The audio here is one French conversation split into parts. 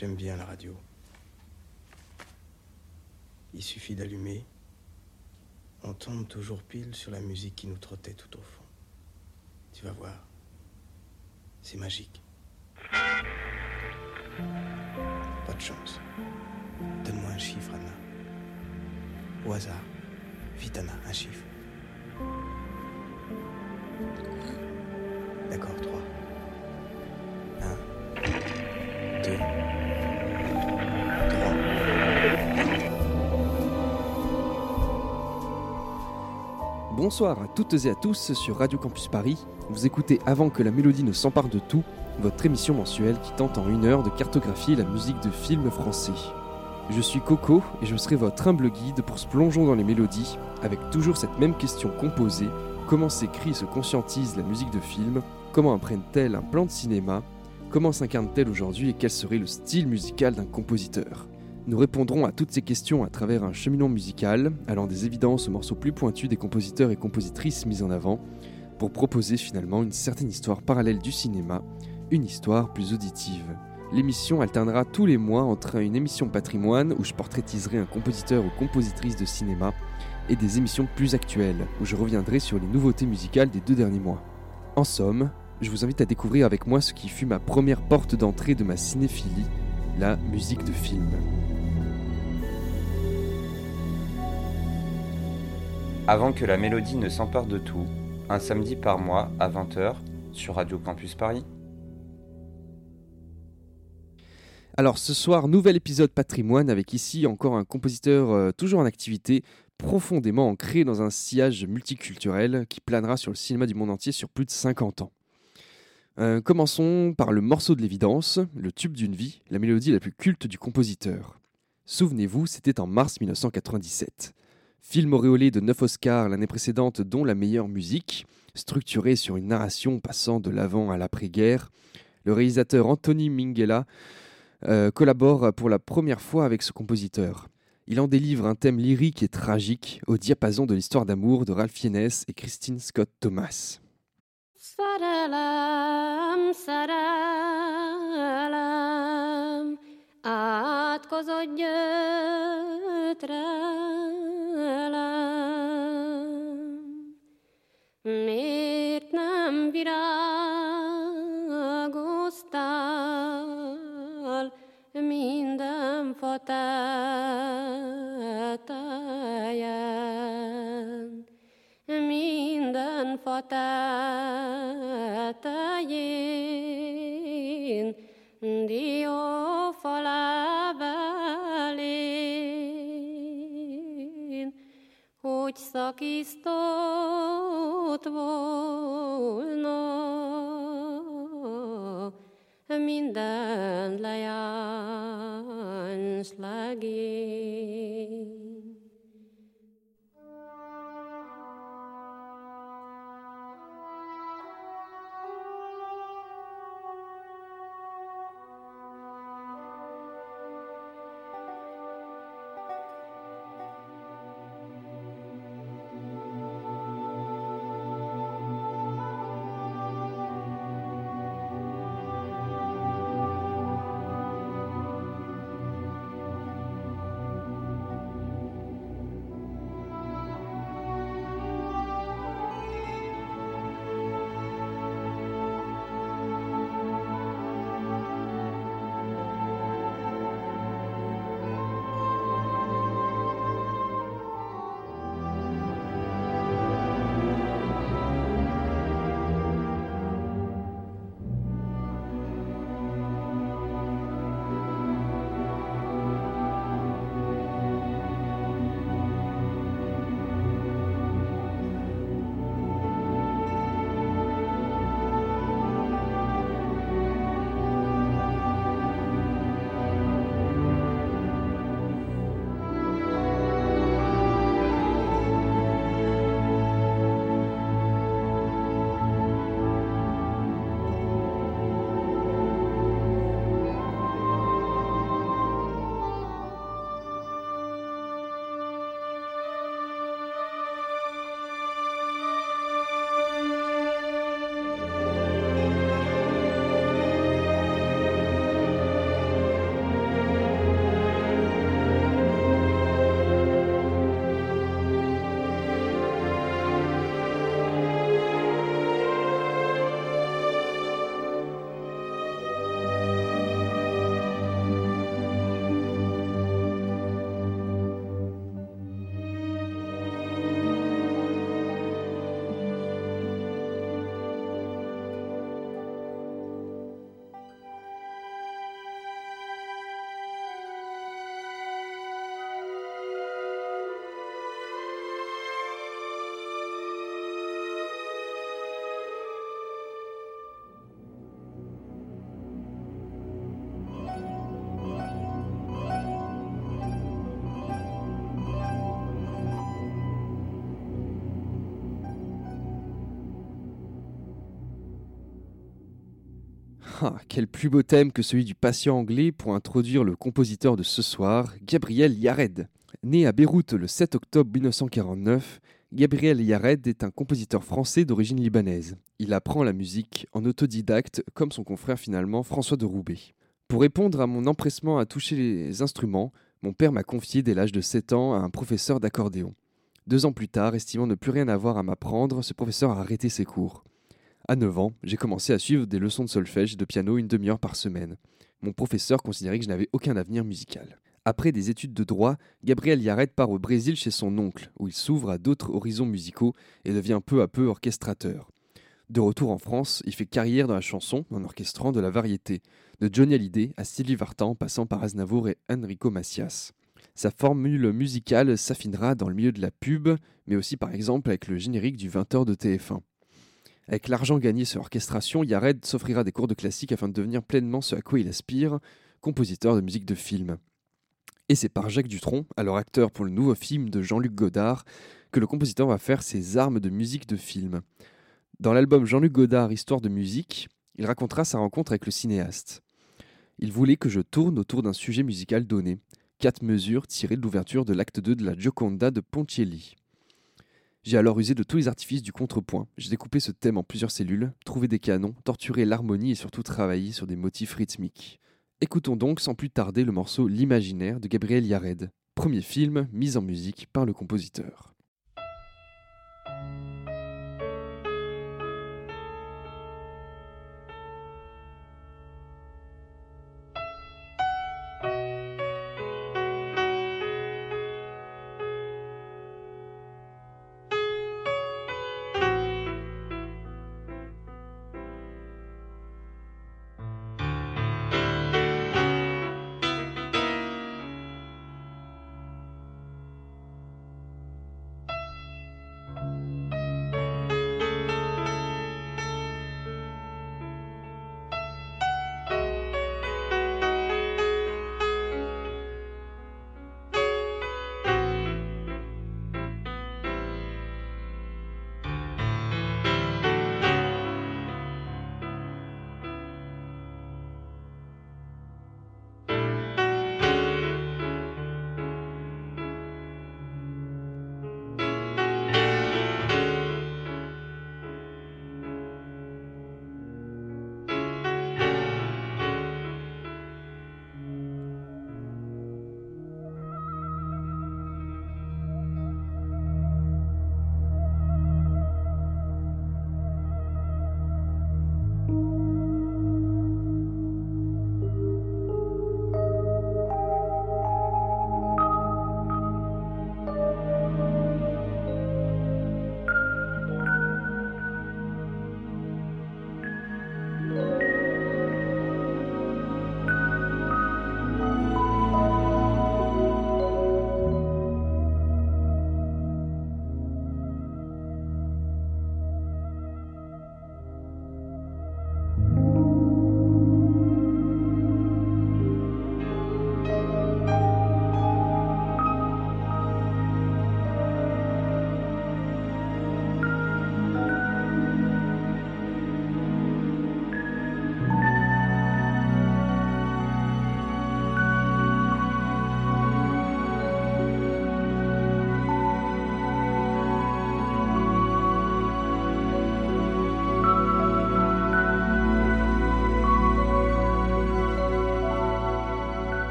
J'aime bien la radio. Il suffit d'allumer. On tombe toujours pile sur la musique qui nous trottait tout au fond. Tu vas voir. C'est magique. Pas de chance. Donne-moi un chiffre, Anna. Au hasard. Vite, un chiffre. D'accord, 3. 1, 2, Bonsoir à toutes et à tous sur Radio Campus Paris. Vous écoutez Avant que la mélodie ne s'empare de tout, votre émission mensuelle qui tente en une heure de cartographier la musique de films français. Je suis Coco et je serai votre humble guide pour se plonger dans les mélodies, avec toujours cette même question composée comment s'écrit et se conscientise la musique de film? Comment apprennent-elles un plan de cinéma? Comment s'incarne-t-elle aujourd'hui et quel serait le style musical d'un compositeur? Nous répondrons à toutes ces questions à travers un cheminement musical, allant des évidences aux morceaux plus pointus des compositeurs et compositrices mis en avant, pour proposer finalement une certaine histoire parallèle du cinéma, une histoire plus auditive. L'émission alternera tous les mois entre une émission patrimoine où je portraitiserai un compositeur ou compositrice de cinéma et des émissions plus actuelles où je reviendrai sur les nouveautés musicales des deux derniers mois. En somme, je vous invite à découvrir avec moi ce qui fut ma première porte d'entrée de ma cinéphilie, la musique de film. Avant que la mélodie ne s'empare de tout, un samedi par mois à 20h sur Radio Campus Paris. Alors ce soir, nouvel épisode patrimoine avec ici encore un compositeur euh, toujours en activité, profondément ancré dans un sillage multiculturel qui planera sur le cinéma du monde entier sur plus de 50 ans. Euh, commençons par le morceau de l'évidence, le tube d'une vie, la mélodie la plus culte du compositeur. Souvenez-vous, c'était en mars 1997. Film auréolé de 9 Oscars l'année précédente, dont la meilleure musique, structuré sur une narration passant de l'avant à l'après-guerre, le réalisateur Anthony Minghella euh, collabore pour la première fois avec ce compositeur. Il en délivre un thème lyrique et tragique au diapason de l'histoire d'amour de Ralph Fiennes et Christine Scott Thomas. Szerelem, szerelem, átkozott gyötrelem. Miért nem virágoztál minden fatáján? phật ta yin đi hogy szakított volna minden lejárás legény. Ah, quel plus beau thème que celui du patient anglais pour introduire le compositeur de ce soir, Gabriel Yared. Né à Beyrouth le 7 octobre 1949, Gabriel Yared est un compositeur français d'origine libanaise. Il apprend la musique en autodidacte, comme son confrère finalement François de Roubaix. Pour répondre à mon empressement à toucher les instruments, mon père m'a confié dès l'âge de 7 ans à un professeur d'accordéon. Deux ans plus tard, estimant ne plus rien avoir à m'apprendre, ce professeur a arrêté ses cours. À 9 ans, j'ai commencé à suivre des leçons de solfège et de piano une demi-heure par semaine. Mon professeur considérait que je n'avais aucun avenir musical. Après des études de droit, Gabriel Yared part au Brésil chez son oncle, où il s'ouvre à d'autres horizons musicaux et devient peu à peu orchestrateur. De retour en France, il fait carrière dans la chanson en orchestrant de la variété, de Johnny Hallyday à Sylvie Vartan passant par Aznavour et Enrico Macias. Sa formule musicale s'affinera dans le milieu de la pub, mais aussi par exemple avec le générique du 20h de TF1. Avec l'argent gagné sur l'orchestration, Yared s'offrira des cours de classique afin de devenir pleinement ce à quoi il aspire, compositeur de musique de film. Et c'est par Jacques Dutronc, alors acteur pour le nouveau film de Jean-Luc Godard, que le compositeur va faire ses armes de musique de film. Dans l'album Jean-Luc Godard Histoire de musique, il racontera sa rencontre avec le cinéaste. Il voulait que je tourne autour d'un sujet musical donné, quatre mesures tirées de l'ouverture de l'acte 2 de la Gioconda de Pontielli. J'ai alors usé de tous les artifices du contrepoint. J'ai découpé ce thème en plusieurs cellules, trouvé des canons, torturé l'harmonie et surtout travaillé sur des motifs rythmiques. Écoutons donc sans plus tarder le morceau L'imaginaire de Gabriel Yared, premier film mis en musique par le compositeur.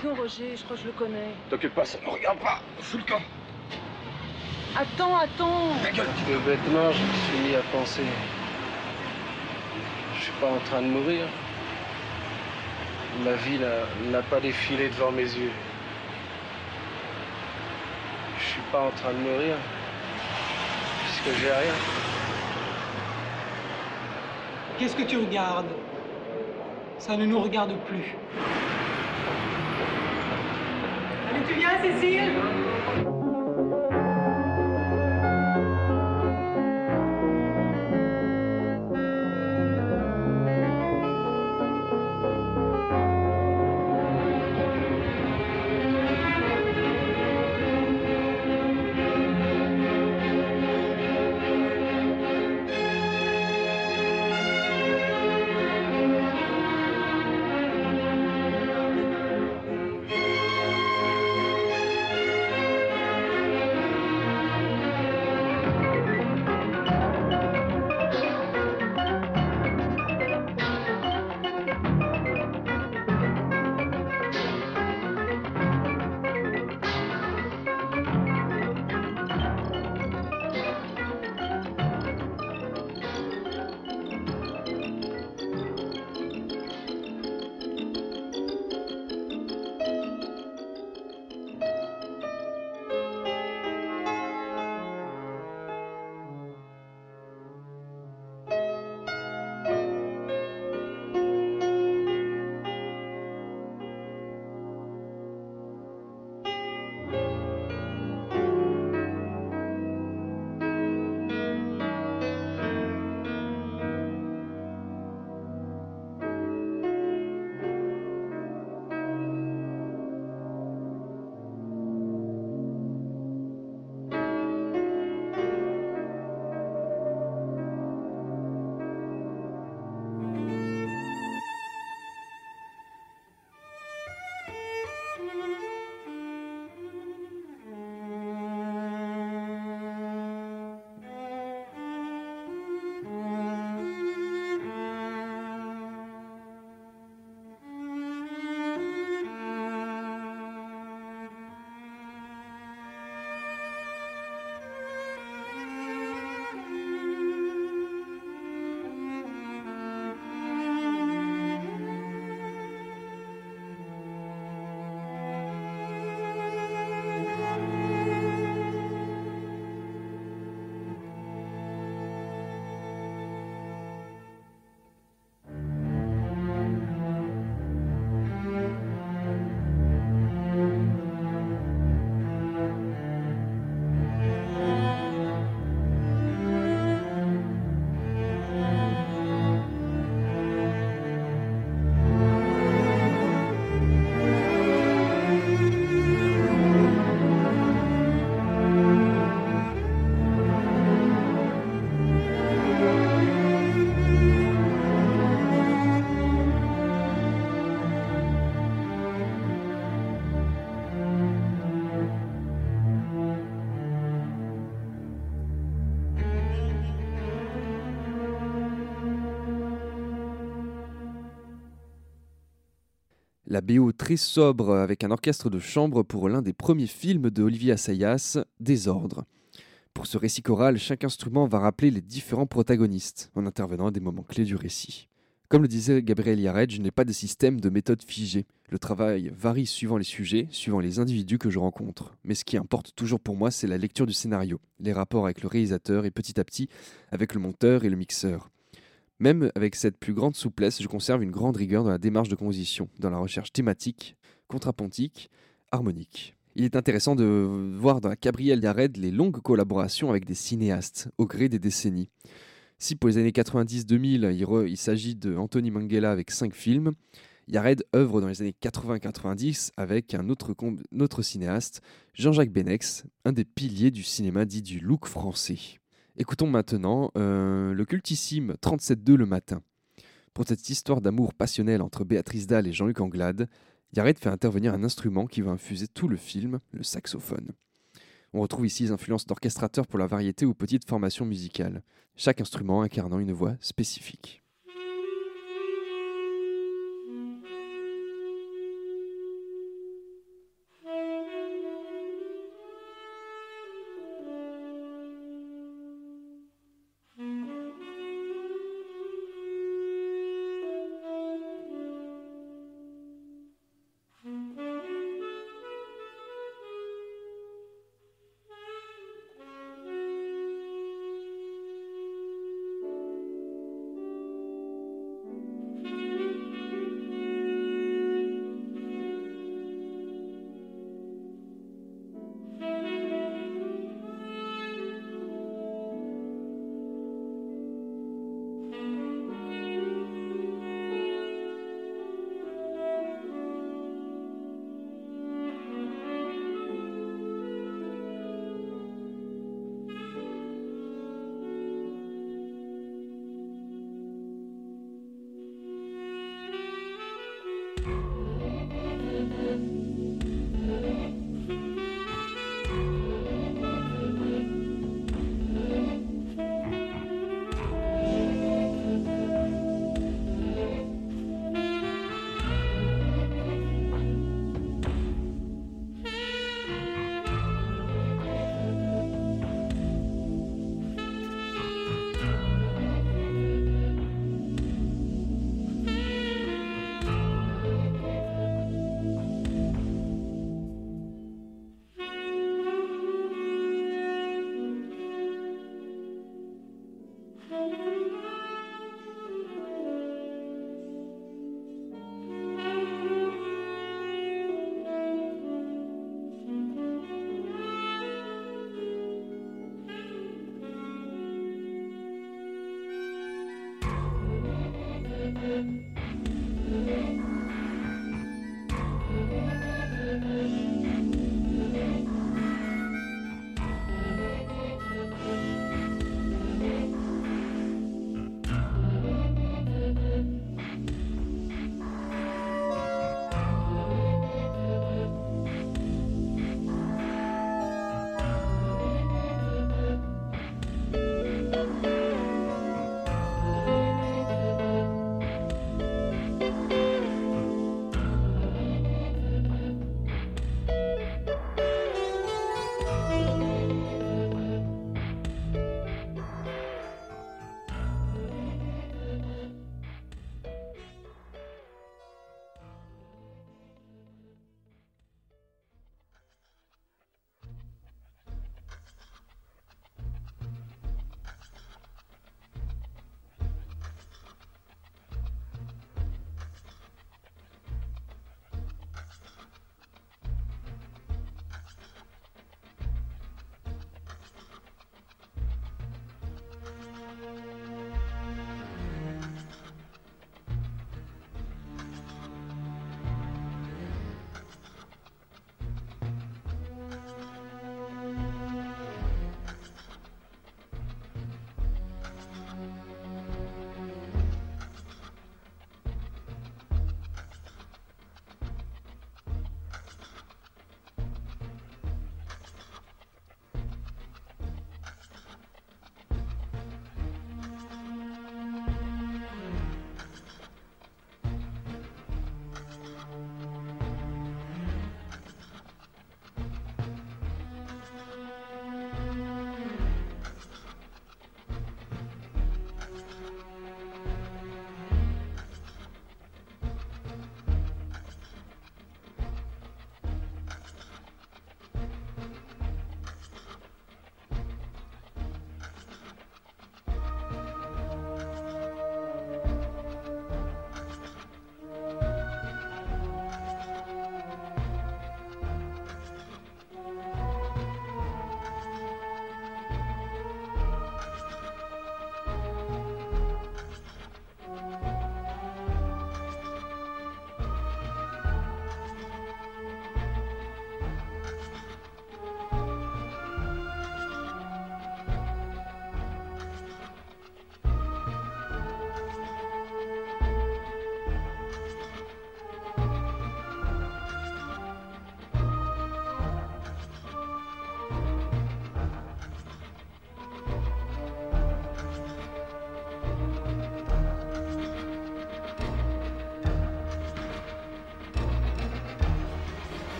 Dis donc, Roger, je crois que je le connais. T'occupe pas, ça me regarde pas. Fous le camp. Attends, attends Ta gueule. Que bêtement, je me suis mis à penser. Je suis pas en train de mourir. Ma vie n'a- n'a pas défilé devant mes yeux. Je suis pas en train de mourir. Puisque j'ai rien. Qu'est-ce que tu regardes? Ça ne nous regarde plus. wie heißt? La BO très sobre avec un orchestre de chambre pour l'un des premiers films de Olivier Assayas, Désordre. Pour ce récit choral, chaque instrument va rappeler les différents protagonistes, en intervenant à des moments clés du récit. Comme le disait Gabriel Yared, je n'ai pas de système de méthode figée. Le travail varie suivant les sujets, suivant les individus que je rencontre. Mais ce qui importe toujours pour moi, c'est la lecture du scénario, les rapports avec le réalisateur et petit à petit avec le monteur et le mixeur. Même avec cette plus grande souplesse, je conserve une grande rigueur dans la démarche de composition, dans la recherche thématique, contrapontique, harmonique. Il est intéressant de voir dans la Yared les longues collaborations avec des cinéastes au gré des décennies. Si pour les années 90-2000, il, s'agit de Anthony avec 5 films, Yared œuvre dans les années 80-90 avec un autre, autre cinéaste, Jean-Jacques Benex, un des piliers du cinéma dit du look français. Écoutons maintenant euh, le cultissime 37.2 le matin. Pour cette histoire d'amour passionnel entre Béatrice Dalle et Jean-Luc Anglade, Yared fait intervenir un instrument qui va infuser tout le film, le saxophone. On retrouve ici les influences d'orchestrateurs pour la variété ou petite formation musicale, chaque instrument incarnant une voix spécifique.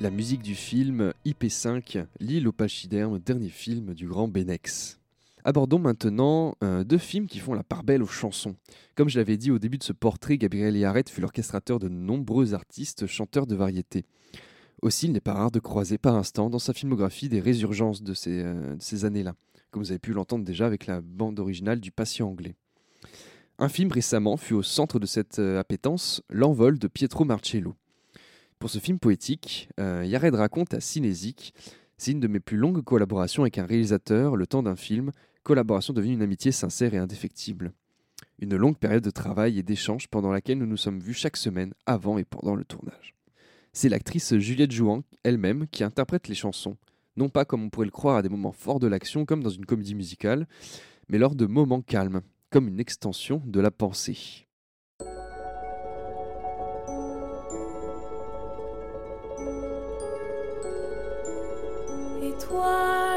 La musique du film IP5, L'île au pachyderme, dernier film du grand Benex. Abordons maintenant euh, deux films qui font la part belle aux chansons. Comme je l'avais dit au début de ce portrait, Gabriel Yaret fut l'orchestrateur de nombreux artistes chanteurs de variété. Aussi, il n'est pas rare de croiser par instant dans sa filmographie des résurgences de ces, euh, de ces années-là, comme vous avez pu l'entendre déjà avec la bande originale du Patient anglais. Un film récemment fut au centre de cette euh, appétence, L'envol de Pietro Marcello. Pour ce film poétique, euh, Yared raconte à Cinésique C'est une de mes plus longues collaborations avec un réalisateur, le temps d'un film, collaboration devenue une amitié sincère et indéfectible. Une longue période de travail et d'échange pendant laquelle nous nous sommes vus chaque semaine avant et pendant le tournage. C'est l'actrice Juliette Jouan elle-même qui interprète les chansons, non pas comme on pourrait le croire à des moments forts de l'action comme dans une comédie musicale, mais lors de moments calmes, comme une extension de la pensée. What.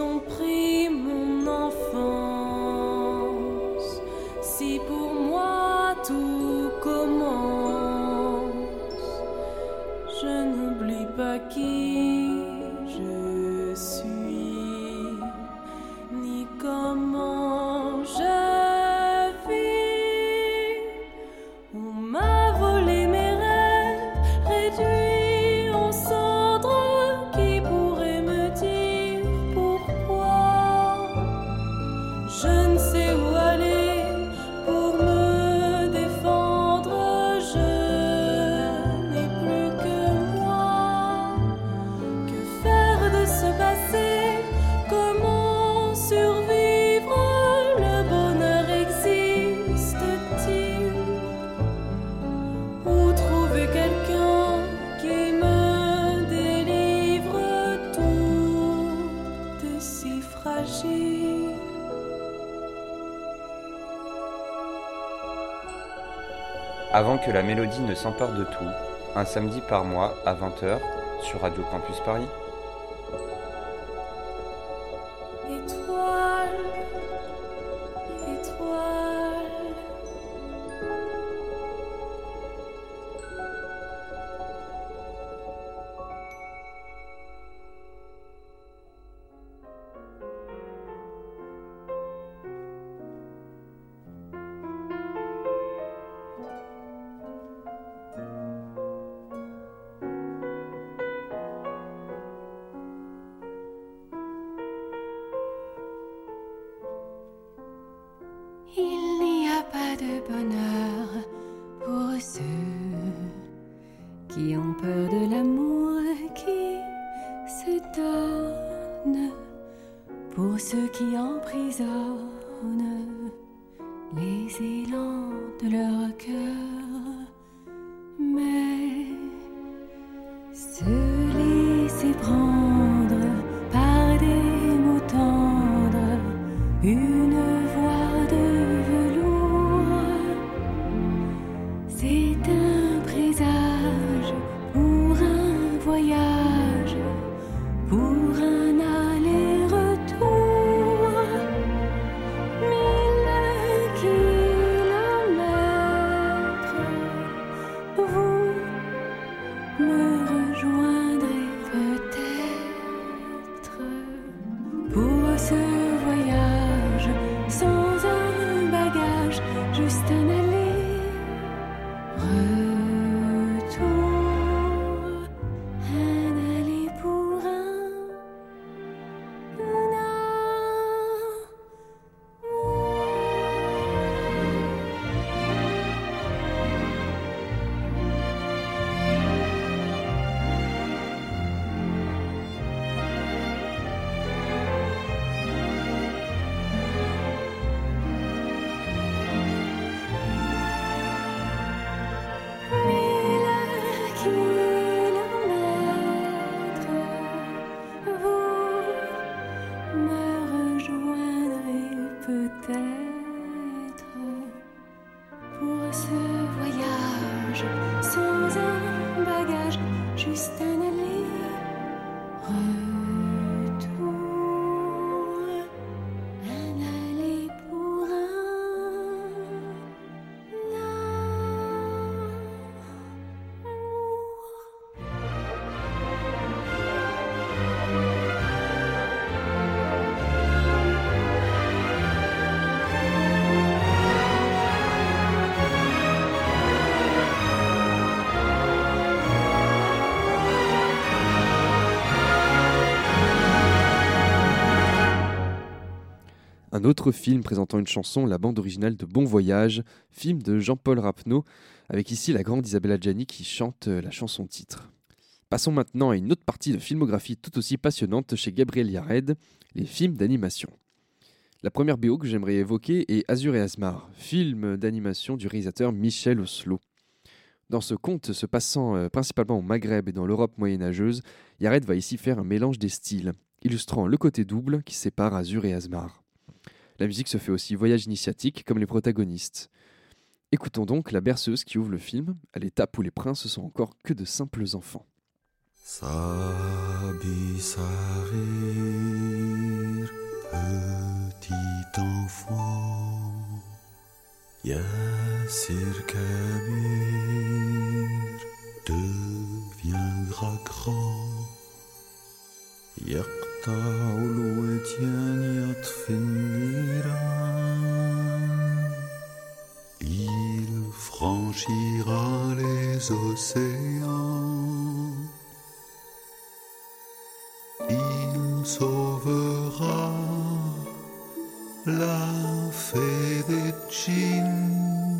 ont pris. que la mélodie ne s'empare de tout, un samedi par mois à 20h sur Radio Campus Paris. de bonheur pour ceux qui ont peur de l'amour et qui se donne, pour ceux qui emprisonnent les élans de leur cœur. Un autre film présentant une chanson, la bande originale de Bon Voyage, film de Jean-Paul Rapneau, avec ici la grande Isabella Gianni qui chante euh, la chanson titre. Passons maintenant à une autre partie de filmographie tout aussi passionnante chez Gabriel Yared, les films d'animation. La première BO que j'aimerais évoquer est Azur et Asmar, film d'animation du réalisateur Michel Oslo. Dans ce conte se passant euh, principalement au Maghreb et dans l'Europe moyenâgeuse, Yared va ici faire un mélange des styles, illustrant le côté double qui sépare Azur et Asmar. La musique se fait aussi voyage initiatique comme les protagonistes. Écoutons donc la berceuse qui ouvre le film, à l'étape où les princes sont encore que de simples enfants. يقطع الوديان يطفي النيران Il franchira les océans Il sauvera la fée des djinns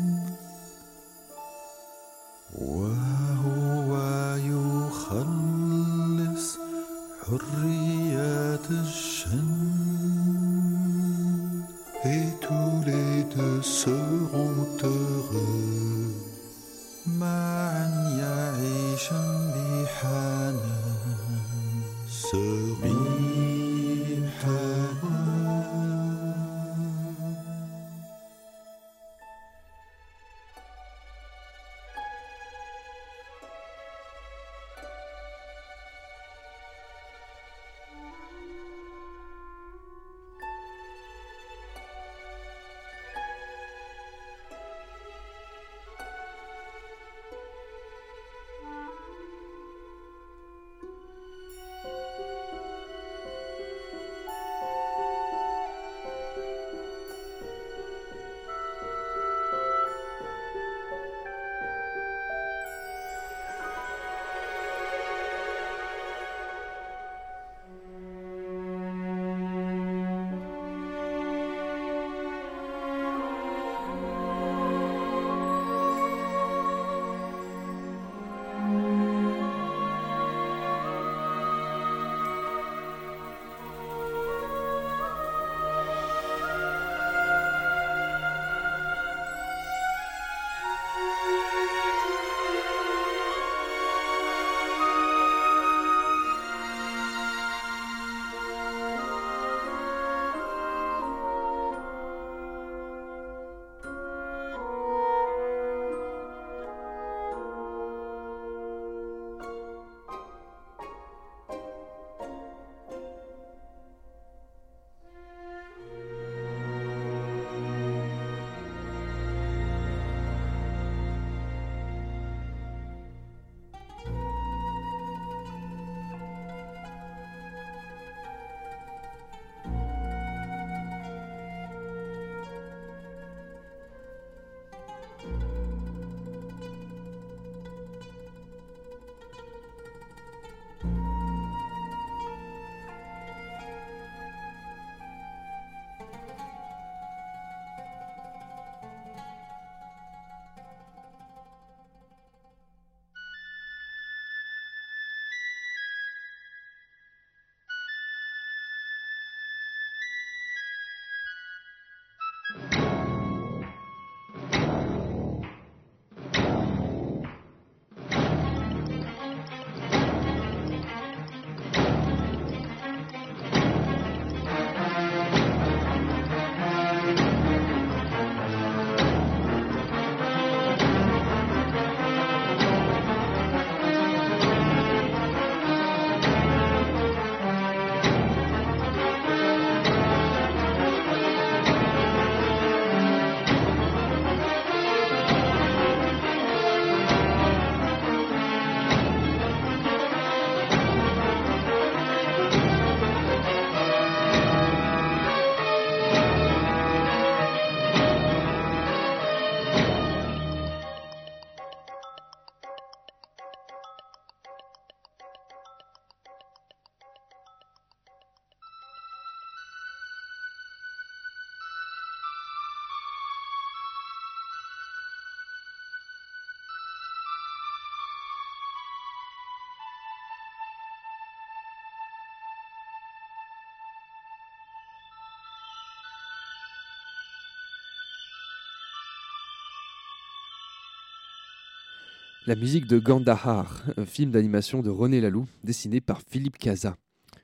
La musique de Gandahar, un film d'animation de René Laloux, dessiné par Philippe Casa.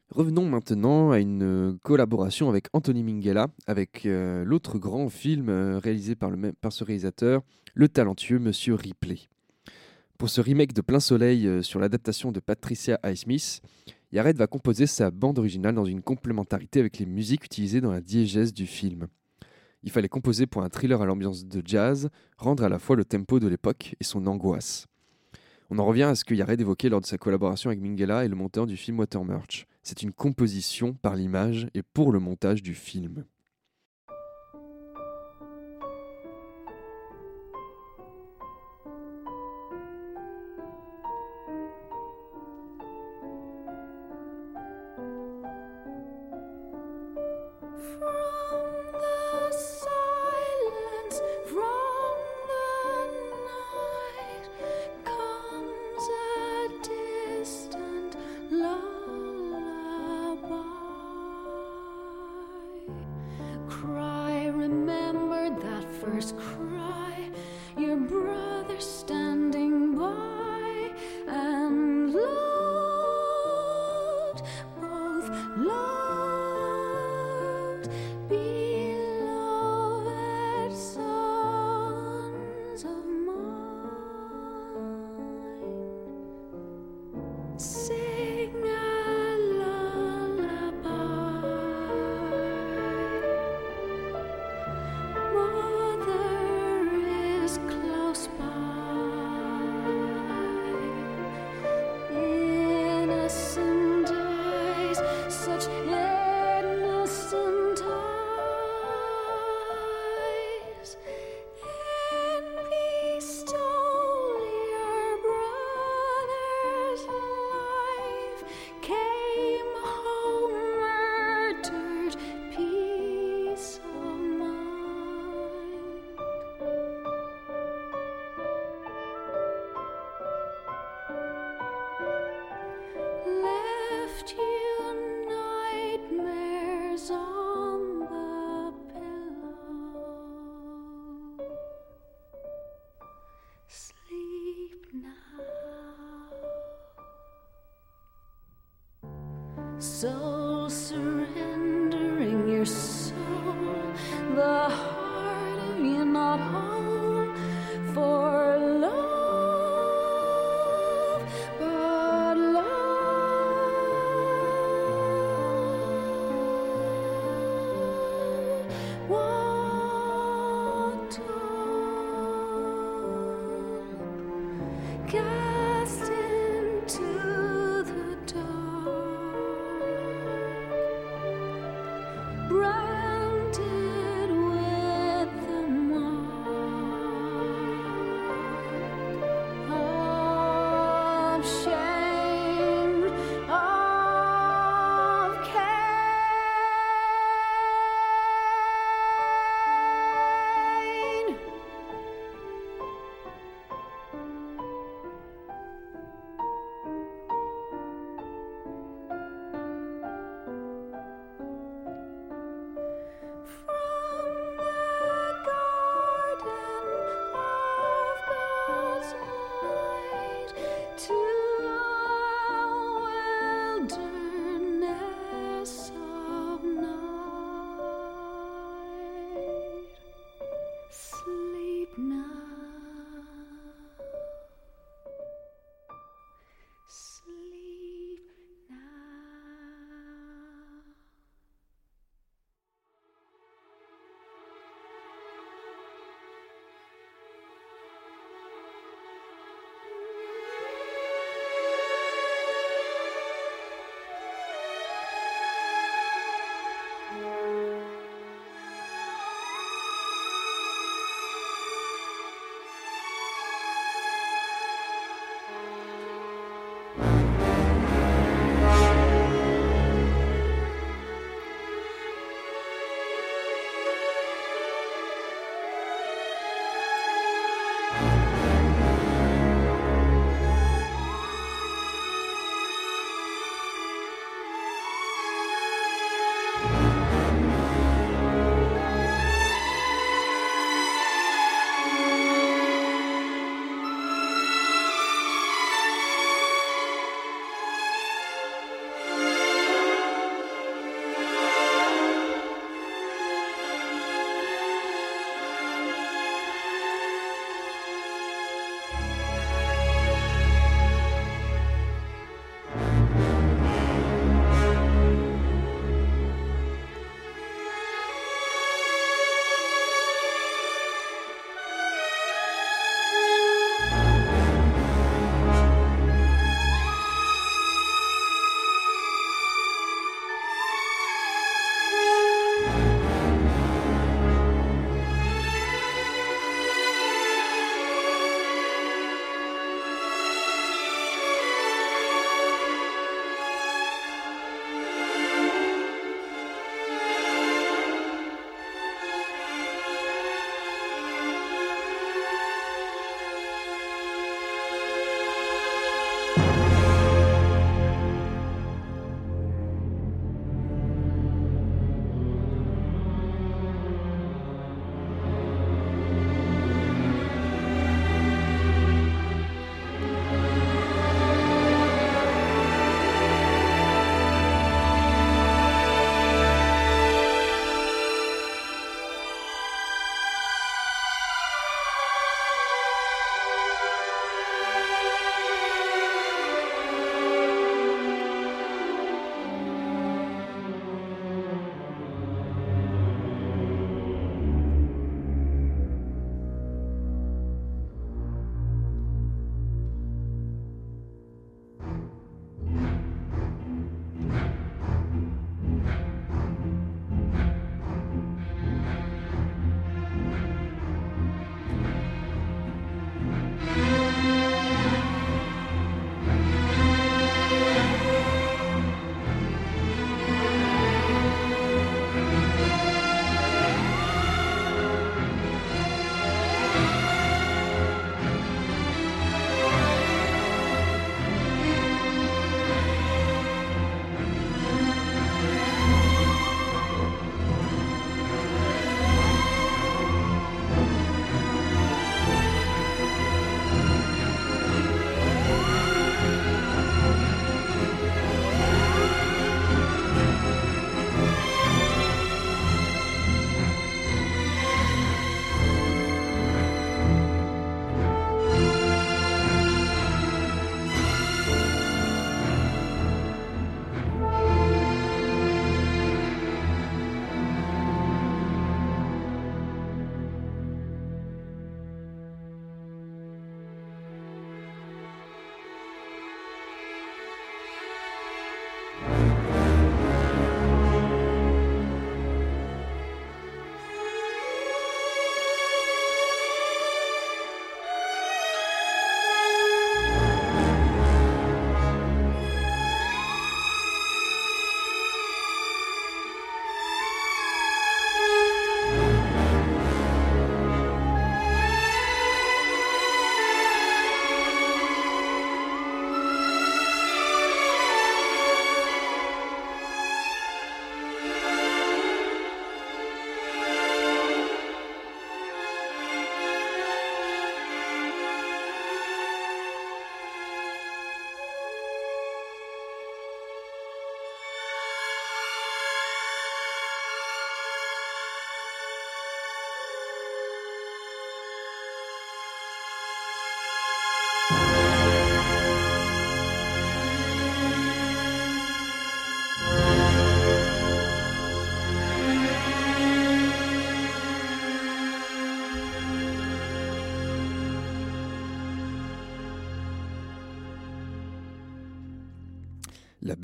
Revenons maintenant à une euh, collaboration avec Anthony Minghella, avec euh, l'autre grand film euh, réalisé par, ce réalisateur, le talentueux Monsieur Ripley. Pour ce remake de Plein Soleil sur l'adaptation de Patricia Highsmith, Yared va composer sa bande originale dans une complémentarité avec les musiques utilisées dans la diégèse du film. Il fallait composer pour un thriller à l'ambiance de jazz, rendre à la fois le tempo de l'époque et son angoisse. On en revient à ce que Yared évoquait lors de sa collaboration avec Minghella et le monteur du film Watermarch. C'est une composition par l'image et pour le montage du film.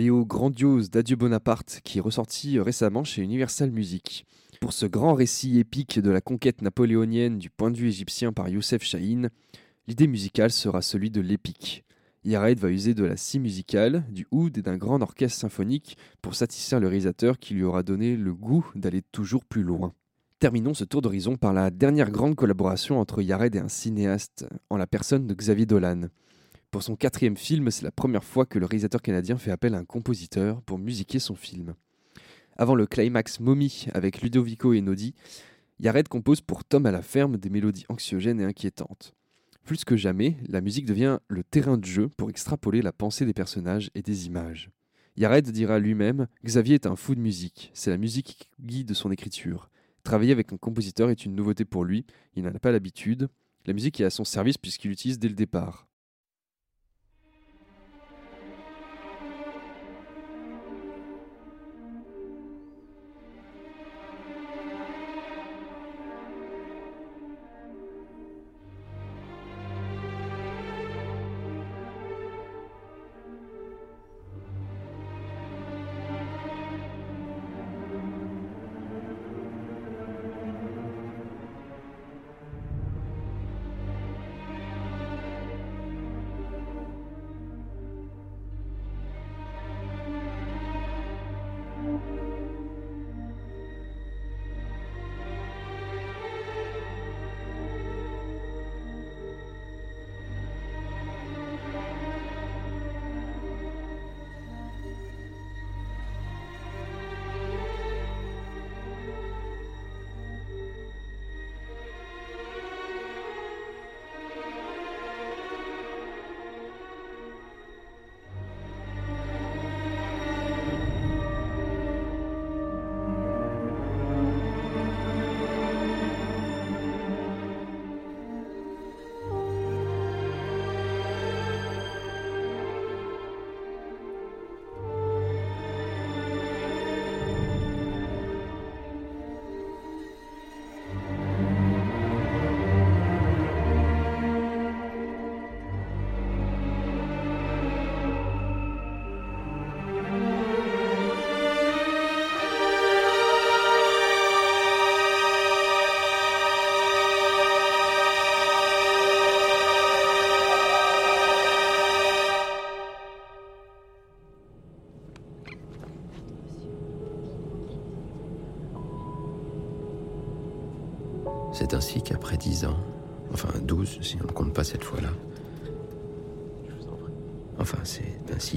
Grandiose d'Adieu Bonaparte qui est ressortie récemment chez Universal Music. Pour ce grand récit épique de la conquête napoléonienne du point de vue égyptien par Youssef Chahine, l'idée musicale sera celui de l'épique. Yared va user de la scie musicale, du oud et d'un grand orchestre symphonique pour satisfaire le réalisateur qui lui aura donné le goût d'aller toujours plus loin. Terminons ce tour d'horizon par la dernière grande collaboration entre Yared et un cinéaste, en la personne de Xavier Dolan. Pour son quatrième film, c'est la première fois que le réalisateur canadien fait appel à un compositeur pour musiquer son film. Avant le climax Mommy avec Ludovico et Nodi, Yared compose pour Tom à la ferme des mélodies anxiogènes et inquiétantes. Plus que jamais, la musique devient le terrain de jeu pour extrapoler la pensée des personnages et des images. Yared dira lui-même Xavier est un fou de musique, c'est la musique qui guide son écriture. Travailler avec un compositeur est une nouveauté pour lui, il n'en a pas l'habitude. La musique est à son service puisqu'il l'utilise dès le départ.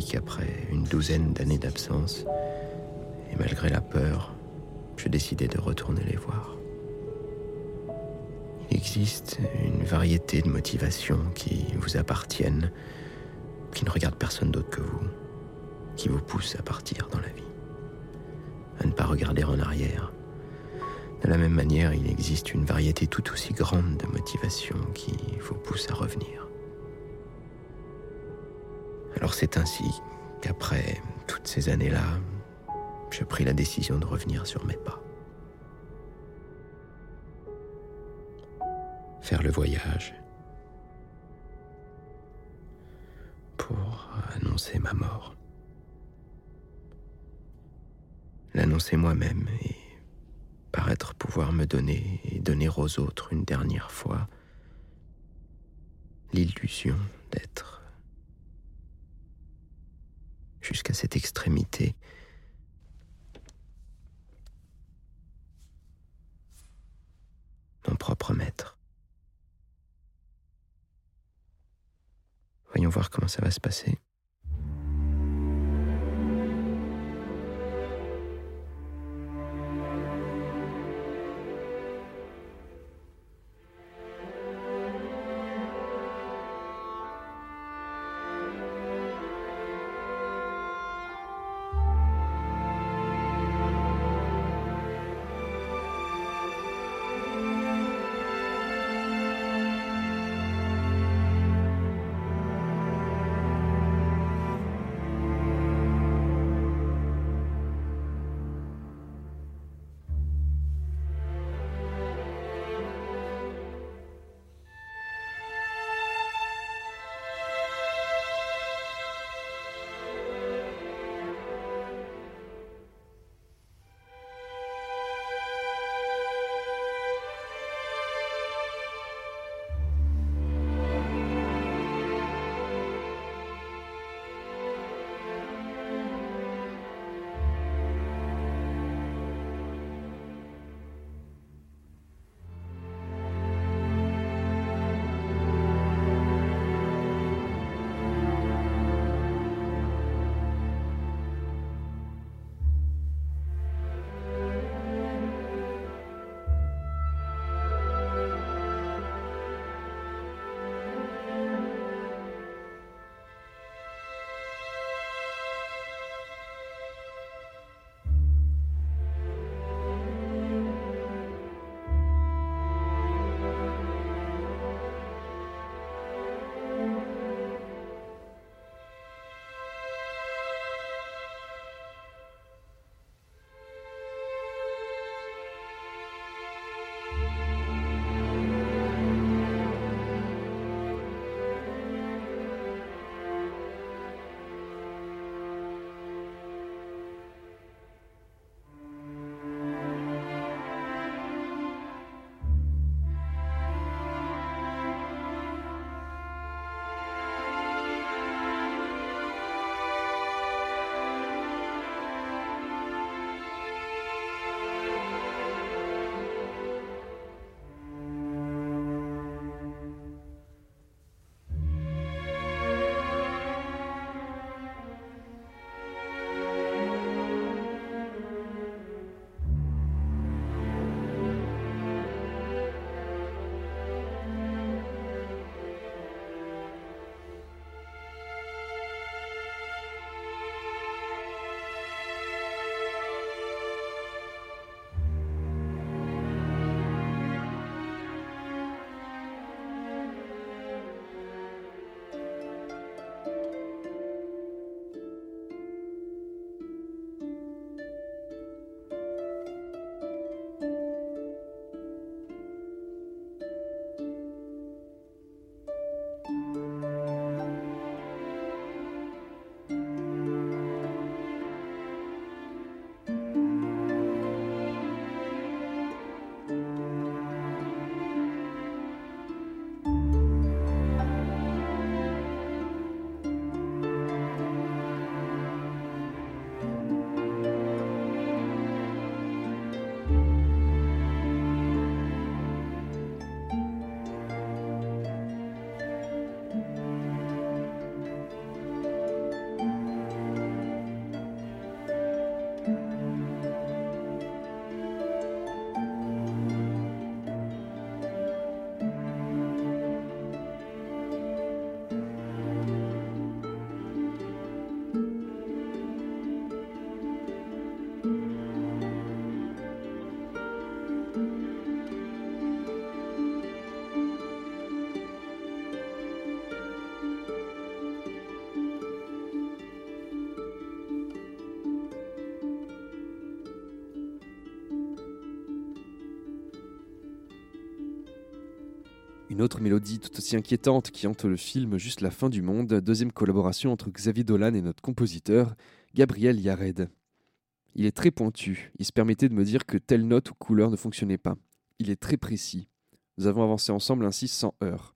Qu'après une douzaine d'années d'absence, et malgré la peur, je décidai de retourner les voir. Il existe une variété de motivations qui vous appartiennent, qui ne regardent personne d'autre que vous, qui vous poussent à partir dans la vie, à ne pas regarder en arrière, de la même manière, il existe une variété tout aussi grande de motivations qui vous poussent à revenir. Alors c'est ainsi qu'après toutes ces années-là, je pris la décision de revenir sur mes pas. Faire le voyage pour annoncer ma mort. L'annoncer moi-même et paraître pouvoir me donner et donner aux autres une dernière fois l'illusion d'être jusqu'à cette extrémité mon propre maître. Voyons voir comment ça va se passer. Une autre mélodie tout aussi inquiétante qui hante le film Juste la fin du monde, deuxième collaboration entre Xavier Dolan et notre compositeur, Gabriel Yared. Il est très pointu, il se permettait de me dire que telle note ou couleur ne fonctionnait pas. Il est très précis. Nous avons avancé ensemble ainsi sans heurts.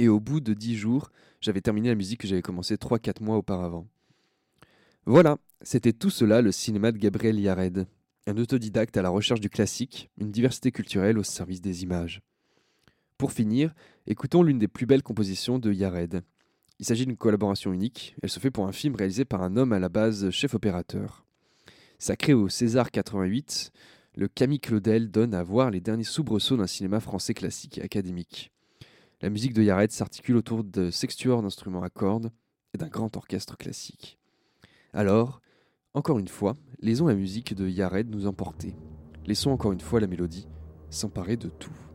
Et au bout de dix jours, j'avais terminé la musique que j'avais commencé 3-4 mois auparavant. Voilà, c'était tout cela le cinéma de Gabriel Yared. Un autodidacte à la recherche du classique, une diversité culturelle au service des images. Pour finir, écoutons l'une des plus belles compositions de Yared. Il s'agit d'une collaboration unique, elle se fait pour un film réalisé par un homme à la base chef opérateur. Sacré au César 88, le Camille Claudel donne à voir les derniers soubresauts d'un cinéma français classique et académique. La musique de Yared s'articule autour de sextuors d'instruments à cordes et d'un grand orchestre classique. Alors, encore une fois, laissons la musique de Yared nous emporter. Laissons encore une fois la mélodie s'emparer de tout.